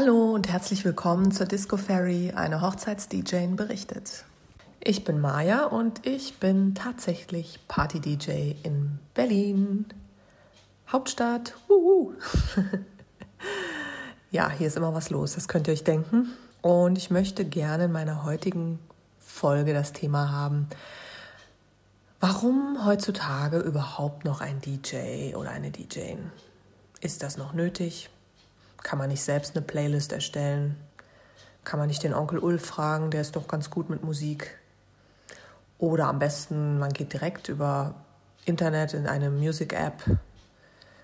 Hallo und herzlich willkommen zur Disco Fairy, eine Hochzeits-DJ berichtet. Ich bin Maja und ich bin tatsächlich Party-DJ in Berlin, Hauptstadt. Wuhu. ja, hier ist immer was los, das könnt ihr euch denken. Und ich möchte gerne in meiner heutigen Folge das Thema haben, warum heutzutage überhaupt noch ein DJ oder eine DJ? Ist das noch nötig? Kann man nicht selbst eine Playlist erstellen? Kann man nicht den Onkel Ulf fragen, der ist doch ganz gut mit Musik? Oder am besten, man geht direkt über Internet in eine Music-App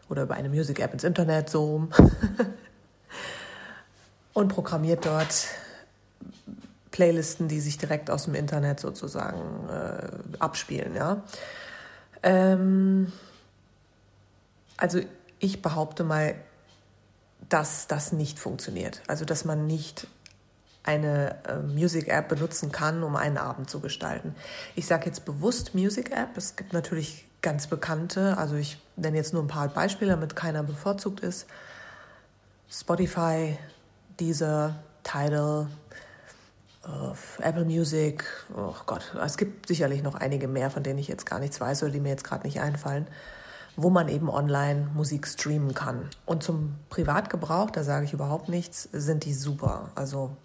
oder über eine Music-App ins Internet so und programmiert dort Playlisten, die sich direkt aus dem Internet sozusagen äh, abspielen. Ja? Ähm, also ich behaupte mal, dass das nicht funktioniert. Also dass man nicht eine äh, Music App benutzen kann, um einen Abend zu gestalten. Ich sage jetzt bewusst Music App. Es gibt natürlich ganz bekannte, also ich nenne jetzt nur ein paar Beispiele, damit keiner bevorzugt ist. Spotify, Deezer, Tidal, äh, Apple Music, oh Gott, es gibt sicherlich noch einige mehr, von denen ich jetzt gar nichts weiß oder die mir jetzt gerade nicht einfallen wo man eben online Musik streamen kann. Und zum Privatgebrauch, da sage ich überhaupt nichts, sind die super. Also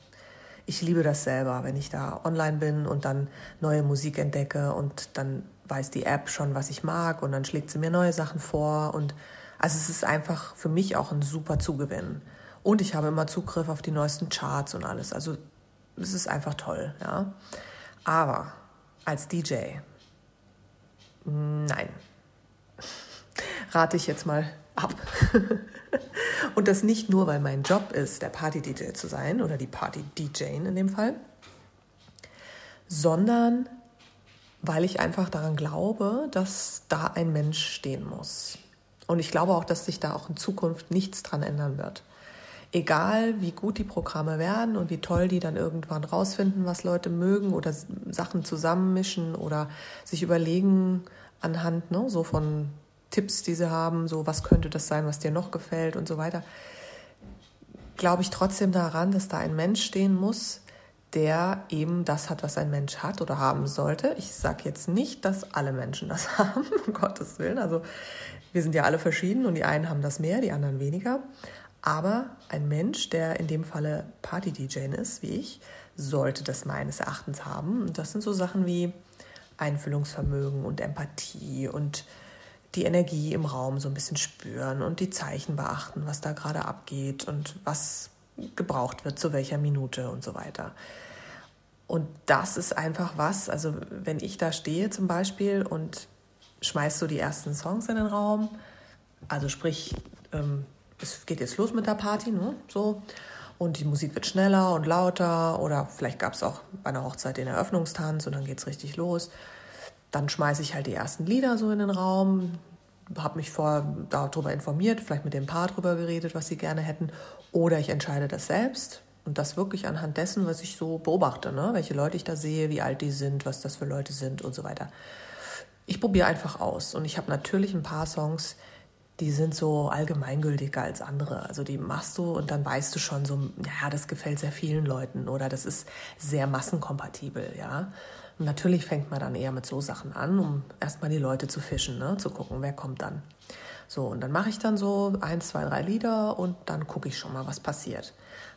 ich liebe das selber, wenn ich da online bin und dann neue Musik entdecke und dann weiß die App schon, was ich mag und dann schlägt sie mir neue Sachen vor und also es ist einfach für mich auch ein super Zugewinn. Und ich habe immer Zugriff auf die neuesten Charts und alles. Also es ist einfach toll, ja. Aber als DJ, nein, rate ich jetzt mal ab. Und das nicht nur, weil mein Job ist, der Party-DJ zu sein oder die Party-DJ in dem Fall, sondern weil ich einfach daran glaube, dass da ein Mensch stehen muss. Und ich glaube auch, dass sich da auch in Zukunft nichts dran ändern wird. Egal, wie gut die Programme werden und wie toll die dann irgendwann rausfinden, was Leute mögen oder Sachen zusammenmischen oder sich überlegen anhand ne, so von Tipps, die sie haben, so was könnte das sein, was dir noch gefällt und so weiter, glaube ich trotzdem daran, dass da ein Mensch stehen muss, der eben das hat, was ein Mensch hat oder haben sollte. Ich sage jetzt nicht, dass alle Menschen das haben, um Gottes Willen. Also wir sind ja alle verschieden und die einen haben das mehr, die anderen weniger. Aber ein Mensch, der in dem Falle Party-DJ ist, wie ich, sollte das meines Erachtens haben. Und das sind so Sachen wie Einfühlungsvermögen und Empathie und die Energie im Raum so ein bisschen spüren und die Zeichen beachten, was da gerade abgeht und was gebraucht wird, zu welcher Minute und so weiter. Und das ist einfach was, also wenn ich da stehe zum Beispiel und schmeiß so die ersten Songs in den Raum, also sprich, ähm, es geht jetzt los mit der Party, ne? so, und die Musik wird schneller und lauter oder vielleicht gab es auch bei einer Hochzeit den Eröffnungstanz und dann geht es richtig los dann schmeiße ich halt die ersten Lieder so in den Raum, habe mich vorher darüber informiert, vielleicht mit dem Paar darüber geredet, was sie gerne hätten, oder ich entscheide das selbst und das wirklich anhand dessen, was ich so beobachte, ne? welche Leute ich da sehe, wie alt die sind, was das für Leute sind und so weiter. Ich probiere einfach aus und ich habe natürlich ein paar Songs, die sind so allgemeingültiger als andere. Also die machst du und dann weißt du schon so, ja, das gefällt sehr vielen Leuten oder das ist sehr massenkompatibel, ja. Und natürlich fängt man dann eher mit so Sachen an, um erstmal die Leute zu fischen, ne? zu gucken, wer kommt dann. So, und dann mache ich dann so eins, zwei, drei Lieder und dann gucke ich schon mal, was passiert.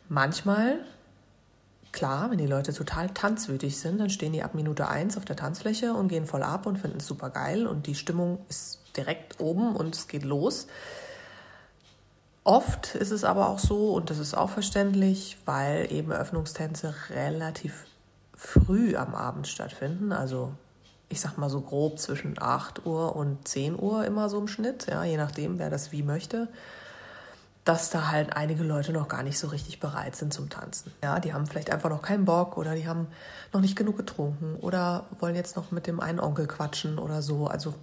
Manchmal, klar, wenn die Leute total tanzwütig sind, dann stehen die ab Minute eins auf der Tanzfläche und gehen voll ab und finden es super geil und die Stimmung ist direkt oben und es geht los. Oft ist es aber auch so, und das ist auch verständlich, weil eben Öffnungstänze relativ früh am Abend stattfinden. Also ich sag mal so grob zwischen 8 Uhr und 10 Uhr immer so im Schnitt, ja, je nachdem, wer das wie möchte, dass da halt einige Leute noch gar nicht so richtig bereit sind zum Tanzen. Ja, die haben vielleicht einfach noch keinen Bock oder die haben noch nicht genug getrunken oder wollen jetzt noch mit dem einen Onkel quatschen oder so. Also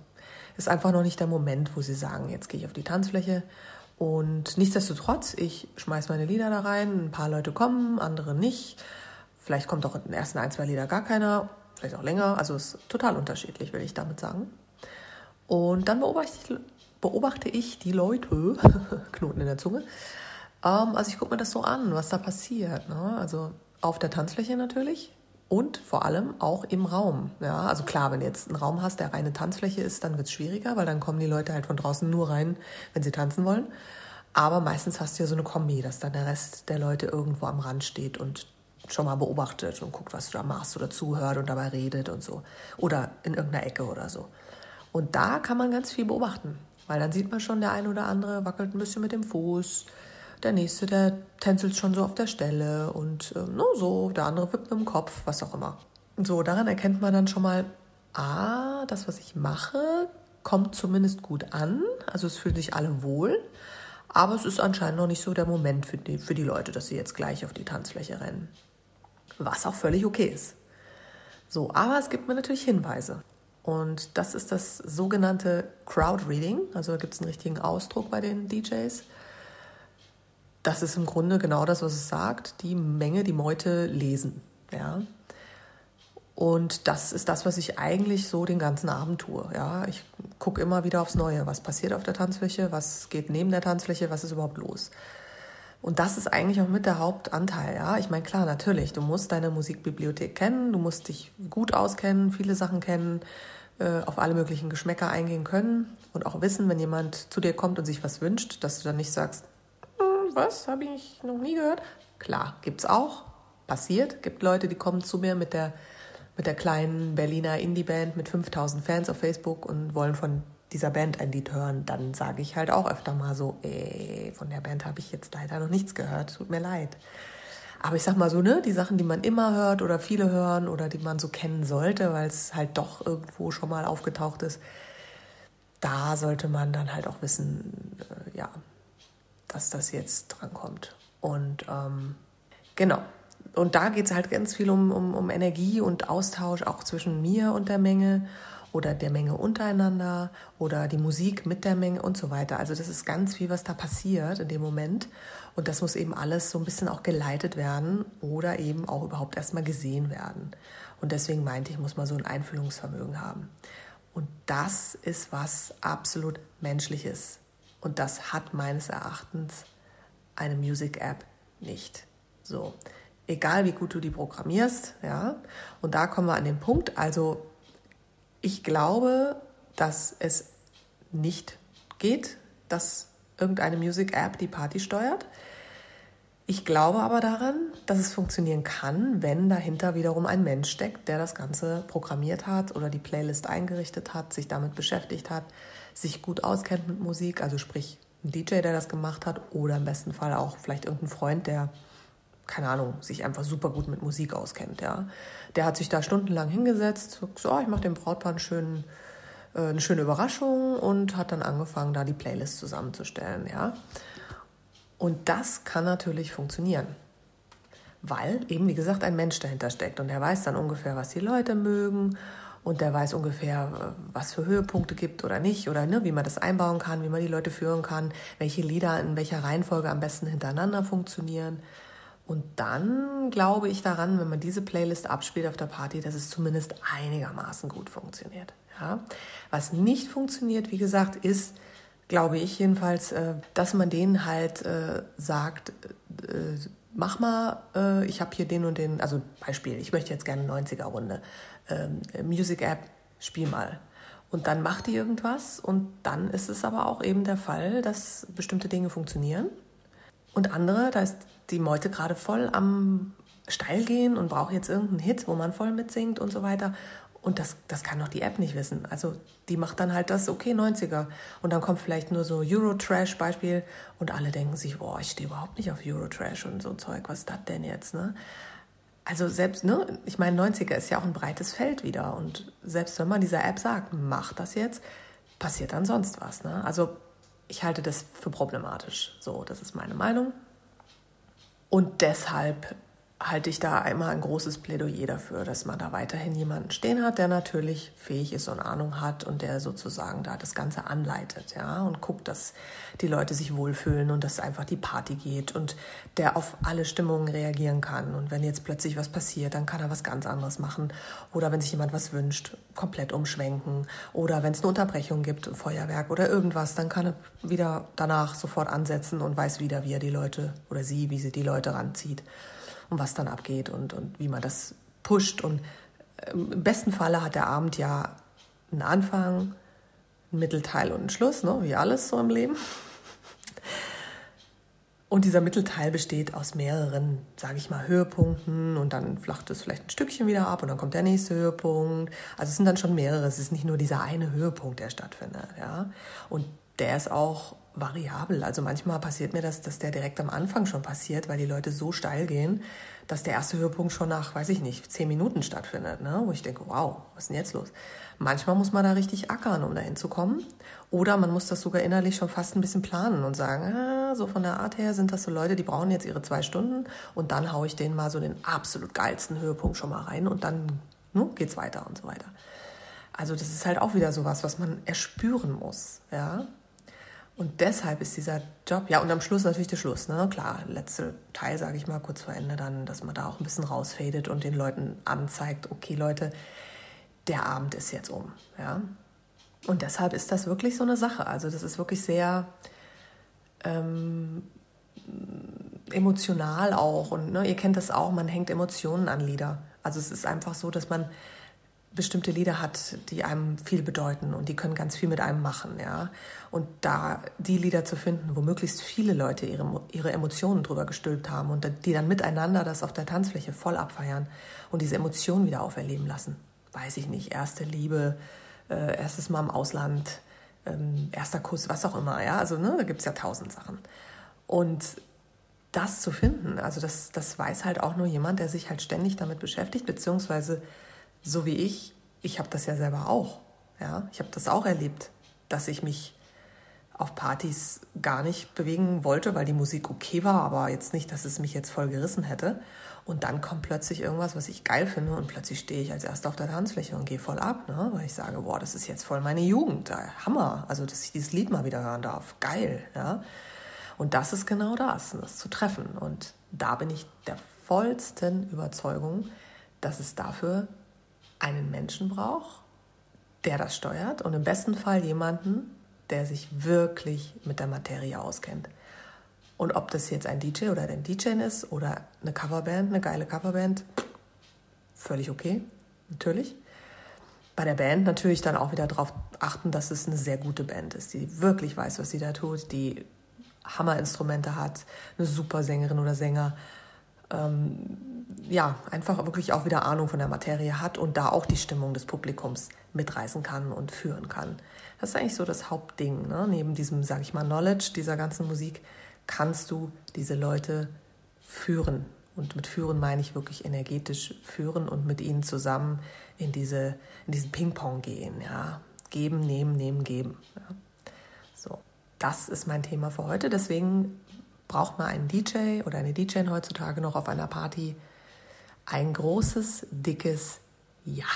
ist einfach noch nicht der Moment, wo sie sagen, jetzt gehe ich auf die Tanzfläche. Und nichtsdestotrotz, ich schmeiß meine Lieder da rein, ein paar Leute kommen, andere nicht. Vielleicht kommt auch in den ersten ein, zwei Lieder gar keiner, vielleicht auch länger. Also es ist total unterschiedlich, will ich damit sagen. Und dann beobachte ich, beobachte ich die Leute, Knoten in der Zunge, Ähm, also ich gucke mir das so an, was da passiert. Ne? Also auf der Tanzfläche natürlich und vor allem auch im Raum. Ja, also klar, wenn du jetzt einen Raum hast, der reine Tanzfläche ist, dann wird es schwieriger, weil dann kommen die Leute halt von draußen nur rein, wenn sie tanzen wollen. Aber meistens hast du ja so eine Kombi, dass dann der Rest der Leute irgendwo am Rand steht und schon mal beobachtet und guckt, was du da machst oder zuhört und dabei redet und so. Oder in irgendeiner Ecke oder so. Und da kann man ganz viel beobachten, weil dann sieht man schon, der eine oder andere wackelt ein bisschen mit dem Fuß, der nächste, der tänzelt schon so auf der Stelle und äh, no, so, der andere wippt mit dem Kopf, was auch immer. So, daran erkennt man dann schon mal, ah, das, was ich mache, kommt zumindest gut an, also es fühlen sich alle wohl, aber es ist anscheinend noch nicht so der Moment für die, für die Leute, dass sie jetzt gleich auf die Tanzfläche rennen was auch völlig okay ist. So, aber es gibt mir natürlich Hinweise. Und das ist das sogenannte Crowd Reading. Also da gibt es einen richtigen Ausdruck bei den DJs. Das ist im Grunde genau das, was es sagt, die Menge, die Meute lesen. Ja? Und das ist das, was ich eigentlich so den ganzen Abend tue. Ja? Ich gucke immer wieder aufs Neue. Was passiert auf der Tanzfläche? Was geht neben der Tanzfläche? Was ist überhaupt los? Und das ist eigentlich auch mit der Hauptanteil, ja. Ich meine, klar, natürlich, du musst deine Musikbibliothek kennen, du musst dich gut auskennen, viele Sachen kennen, äh, auf alle möglichen Geschmäcker eingehen können und auch wissen, wenn jemand zu dir kommt und sich was wünscht, dass du dann nicht sagst, hm, was, habe ich noch nie gehört. Klar, gibt's auch, passiert. Gibt Leute, die kommen zu mir mit der, mit der kleinen Berliner Indie-Band mit 5000 Fans auf Facebook und wollen von dieser Band ein Lied hören, dann sage ich halt auch öfter mal so, ey, von der Band habe ich jetzt leider noch nichts gehört, tut mir leid. Aber ich sag mal so, ne, die Sachen, die man immer hört oder viele hören oder die man so kennen sollte, weil es halt doch irgendwo schon mal aufgetaucht ist, da sollte man dann halt auch wissen, äh, ja, dass das jetzt drankommt. Und ähm, genau. Und da geht es halt ganz viel um, um, um Energie und Austausch auch zwischen mir und der Menge oder der Menge untereinander oder die Musik mit der Menge und so weiter. Also das ist ganz viel, was da passiert in dem Moment. Und das muss eben alles so ein bisschen auch geleitet werden oder eben auch überhaupt erstmal gesehen werden. Und deswegen meinte ich, muss man so ein Einfühlungsvermögen haben. Und das ist was absolut Menschliches. Und das hat meines Erachtens eine Music App nicht. So, egal wie gut du die programmierst, ja. Und da kommen wir an den Punkt. Also ich glaube, dass es nicht geht, dass irgendeine Music App die Party steuert. Ich glaube aber daran, dass es funktionieren kann, wenn dahinter wiederum ein Mensch steckt, der das Ganze programmiert hat oder die Playlist eingerichtet hat, sich damit beschäftigt hat, sich gut auskennt mit Musik, also sprich ein DJ, der das gemacht hat oder im besten Fall auch vielleicht irgendein Freund, der keine Ahnung, sich einfach super gut mit Musik auskennt, ja. Der hat sich da stundenlang hingesetzt, so, oh, ich mache dem Brautpaar einen schönen, äh, eine schöne Überraschung und hat dann angefangen, da die Playlist zusammenzustellen, ja. Und das kann natürlich funktionieren, weil eben, wie gesagt, ein Mensch dahinter steckt und der weiß dann ungefähr, was die Leute mögen und der weiß ungefähr, äh, was für Höhepunkte gibt oder nicht oder ne, wie man das einbauen kann, wie man die Leute führen kann, welche Lieder in welcher Reihenfolge am besten hintereinander funktionieren. Und dann glaube ich daran, wenn man diese Playlist abspielt auf der Party, dass es zumindest einigermaßen gut funktioniert. Ja? Was nicht funktioniert, wie gesagt, ist, glaube ich jedenfalls, äh, dass man denen halt äh, sagt, äh, mach mal, ich habe hier den und den, also Beispiel, ich möchte jetzt gerne 90er-Runde, ähm, Music App, spiel mal. Und dann macht die irgendwas und dann ist es aber auch eben der Fall, dass bestimmte Dinge funktionieren und andere, da ist die Meute gerade voll am steil gehen und braucht jetzt irgendeinen Hit, wo man voll mitsingt und so weiter. Und das, das kann doch die App nicht wissen. Also die macht dann halt das, okay, 90er. Und dann kommt vielleicht nur so Eurotrash-Beispiel und alle denken sich, boah, ich stehe überhaupt nicht auf Eurotrash und so Zeug, was ist das denn jetzt, ne? Also selbst, ne, ich meine, 90er ist ja auch ein breites Feld wieder. Und selbst wenn man dieser App sagt, mach das jetzt, passiert dann sonst was, ne? Also ich halte das für problematisch. So, das ist meine Meinung. Und deshalb halte ich da immer ein großes Plädoyer dafür, dass man da weiterhin jemanden stehen hat, der natürlich fähig ist und Ahnung hat und der sozusagen da das Ganze anleitet, ja, und guckt, dass die Leute sich wohlfühlen und dass einfach die Party geht und der auf alle Stimmungen reagieren kann. Und wenn jetzt plötzlich was passiert, dann kann er was ganz anderes machen. Oder wenn sich jemand was wünscht, komplett umschwenken. Oder wenn es eine Unterbrechung gibt, ein Feuerwerk oder irgendwas, dann kann er wieder danach sofort ansetzen und weiß wieder, wie er die Leute oder sie, wie sie die Leute ranzieht und was dann abgeht und, und wie man das pusht. Und ähm, im besten Falle hat der Abend ja einen Anfang, einen Mittelteil und einen Schluss, ne? wie alles so im Leben. Und dieser Mittelteil besteht aus mehreren, sage ich mal, Höhepunkten und dann flacht es vielleicht ein Stückchen wieder ab und dann kommt der nächste Höhepunkt. Also es sind dann schon mehrere. Es ist nicht nur dieser eine Höhepunkt, der stattfindet, ja. Und der ist auch variabel. Also manchmal passiert mir das, dass der direkt am Anfang schon passiert, weil die Leute so steil gehen, dass der erste Höhepunkt schon nach, weiß ich nicht, zehn Minuten stattfindet, ne? wo ich denke, wow, was ist denn jetzt los? Manchmal muss man da richtig ackern, um dahin zu kommen. Oder man muss das sogar innerlich schon fast ein bisschen planen und sagen, ah, so von der Art her sind das so Leute, die brauchen jetzt ihre zwei Stunden und dann haue ich denen mal so den absolut geilsten Höhepunkt schon mal rein und dann ne, geht's weiter und so weiter. Also das ist halt auch wieder sowas, was man erspüren muss, ja. Und deshalb ist dieser Job, ja, und am Schluss natürlich der Schluss, ne? Klar, letzte Teil, sage ich mal, kurz vor Ende dann, dass man da auch ein bisschen rausfadet und den Leuten anzeigt, okay, Leute, der Abend ist jetzt um, ja. Und deshalb ist das wirklich so eine Sache. Also das ist wirklich sehr ähm, emotional auch. Und ne, ihr kennt das auch, man hängt Emotionen an Lieder. Also es ist einfach so, dass man bestimmte Lieder hat, die einem viel bedeuten und die können ganz viel mit einem machen, ja. Und da die Lieder zu finden, wo möglichst viele Leute ihre, ihre Emotionen drüber gestülpt haben und die dann miteinander das auf der Tanzfläche voll abfeiern und diese Emotionen wieder auferleben lassen. Weiß ich nicht, erste Liebe, äh, erstes Mal im Ausland, ähm, erster Kuss, was auch immer, ja. Also, ne, da gibt es ja tausend Sachen. Und das zu finden, also das, das weiß halt auch nur jemand, der sich halt ständig damit beschäftigt, beziehungsweise so wie ich, ich habe das ja selber auch. Ja? Ich habe das auch erlebt, dass ich mich auf Partys gar nicht bewegen wollte, weil die Musik okay war, aber jetzt nicht, dass es mich jetzt voll gerissen hätte. Und dann kommt plötzlich irgendwas, was ich geil finde und plötzlich stehe ich als Erster auf der Tanzfläche und gehe voll ab, ne? weil ich sage, boah, das ist jetzt voll meine Jugend, Hammer, also dass ich dieses Lied mal wieder hören darf, geil. Ja? Und das ist genau das, das zu treffen. Und da bin ich der vollsten Überzeugung, dass es dafür einen Menschen braucht, der das steuert und im besten Fall jemanden, der sich wirklich mit der Materie auskennt. Und ob das jetzt ein DJ oder ein DJ ist oder eine Coverband, eine geile Coverband, völlig okay, natürlich. Bei der Band natürlich dann auch wieder darauf achten, dass es eine sehr gute Band ist, die wirklich weiß, was sie da tut, die Hammerinstrumente hat, eine super Sängerin oder Sänger, ähm, ja, einfach wirklich auch wieder Ahnung von der Materie hat und da auch die Stimmung des Publikums mitreißen kann und führen kann. Das ist eigentlich so das Hauptding. Ne? Neben diesem, sag ich mal, Knowledge dieser ganzen Musik kannst du diese Leute führen. Und mit führen meine ich wirklich energetisch führen und mit ihnen zusammen in, diese, in diesen Ping-Pong gehen. Ja? Geben, nehmen, nehmen, geben. Ja? So, das ist mein Thema für heute. Deswegen braucht man einen DJ oder eine DJ heutzutage noch auf einer Party? Ein großes, dickes Ja.